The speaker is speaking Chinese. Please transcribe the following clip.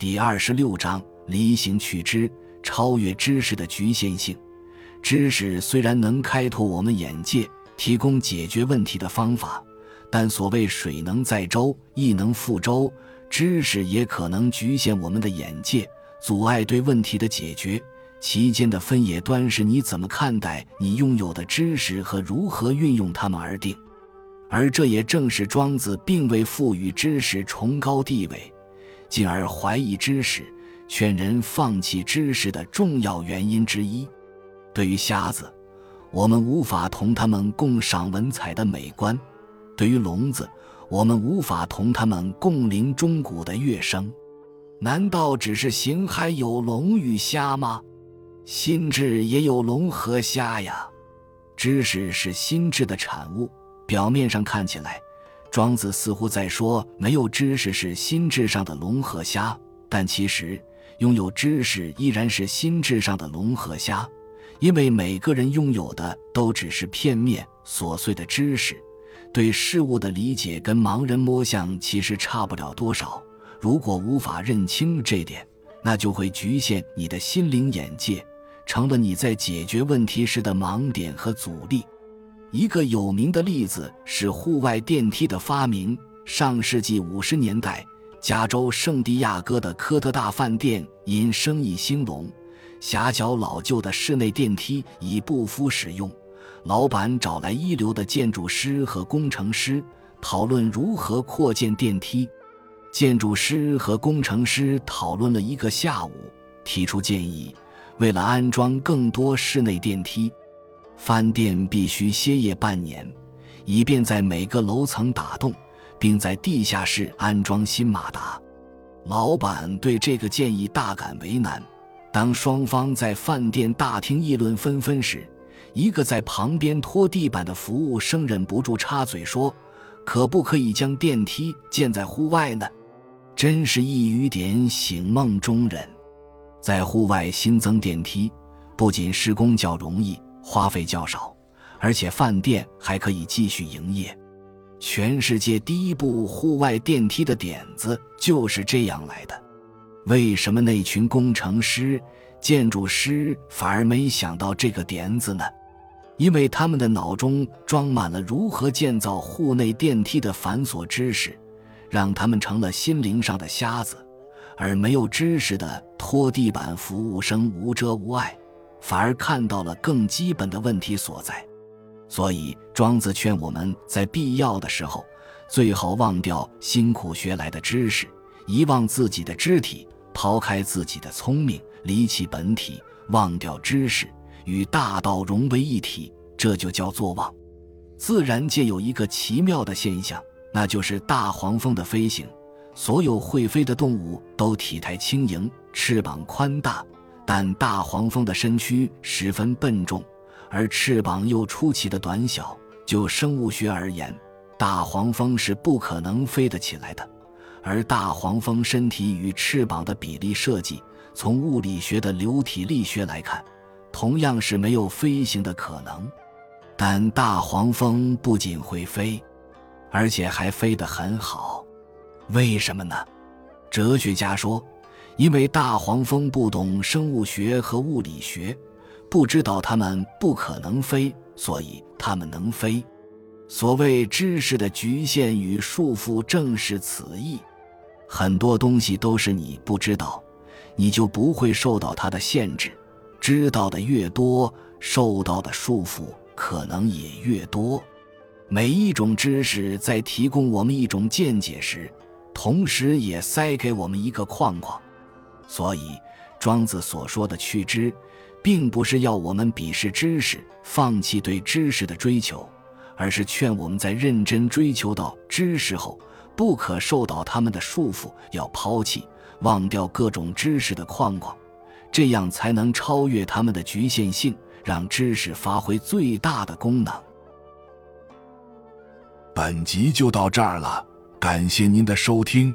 第二十六章：离形去之，超越知识的局限性。知识虽然能开拓我们眼界，提供解决问题的方法，但所谓水能载舟，亦能覆舟，知识也可能局限我们的眼界，阻碍对问题的解决。其间的分野端是你怎么看待你拥有的知识和如何运用它们而定，而这也正是庄子并未赋予知识崇高地位，进而怀疑知识、劝人放弃知识的重要原因之一。对于瞎子，我们无法同他们共赏文采的美观；对于聋子，我们无法同他们共聆钟鼓的乐声。难道只是形骸有聋与瞎吗？心智也有聋和瞎呀，知识是心智的产物。表面上看起来，庄子似乎在说没有知识是心智上的龙和虾，但其实拥有知识依然是心智上的龙和虾，因为每个人拥有的都只是片面琐碎的知识，对事物的理解跟盲人摸象其实差不了多少。如果无法认清这点，那就会局限你的心灵眼界。成了你在解决问题时的盲点和阻力。一个有名的例子是户外电梯的发明。上世纪五十年代，加州圣地亚哥的科特大饭店因生意兴隆，狭小老旧的室内电梯已不敷使用。老板找来一流的建筑师和工程师，讨论如何扩建电梯。建筑师和工程师讨论了一个下午，提出建议。为了安装更多室内电梯，饭店必须歇业半年，以便在每个楼层打洞，并在地下室安装新马达。老板对这个建议大感为难。当双方在饭店大厅议论纷纷时，一个在旁边拖地板的服务生忍不住插嘴说：“可不可以将电梯建在户外呢？”真是一语点醒梦中人。在户外新增电梯，不仅施工较容易，花费较少，而且饭店还可以继续营业。全世界第一部户外电梯的点子就是这样来的。为什么那群工程师、建筑师反而没想到这个点子呢？因为他们的脑中装满了如何建造户内电梯的繁琐知识，让他们成了心灵上的瞎子。而没有知识的拖地板服务生无遮无碍，反而看到了更基本的问题所在。所以，庄子劝我们在必要的时候，最好忘掉辛苦学来的知识，遗忘自己的肢体，抛开自己的聪明，离弃本体，忘掉知识，与大道融为一体，这就叫做忘。自然界有一个奇妙的现象，那就是大黄蜂的飞行。所有会飞的动物都体态轻盈，翅膀宽大，但大黄蜂的身躯十分笨重，而翅膀又出奇的短小。就生物学而言，大黄蜂是不可能飞得起来的。而大黄蜂身体与翅膀的比例设计，从物理学的流体力学来看，同样是没有飞行的可能。但大黄蜂不仅会飞，而且还飞得很好。为什么呢？哲学家说，因为大黄蜂不懂生物学和物理学，不知道它们不可能飞，所以它们能飞。所谓知识的局限与束缚，正是此意。很多东西都是你不知道，你就不会受到它的限制。知道的越多，受到的束缚可能也越多。每一种知识在提供我们一种见解时，同时也塞给我们一个框框，所以庄子所说的去知，并不是要我们鄙视知识，放弃对知识的追求，而是劝我们在认真追求到知识后，不可受到他们的束缚，要抛弃、忘掉各种知识的框框，这样才能超越他们的局限性，让知识发挥最大的功能。本集就到这儿了。感谢您的收听，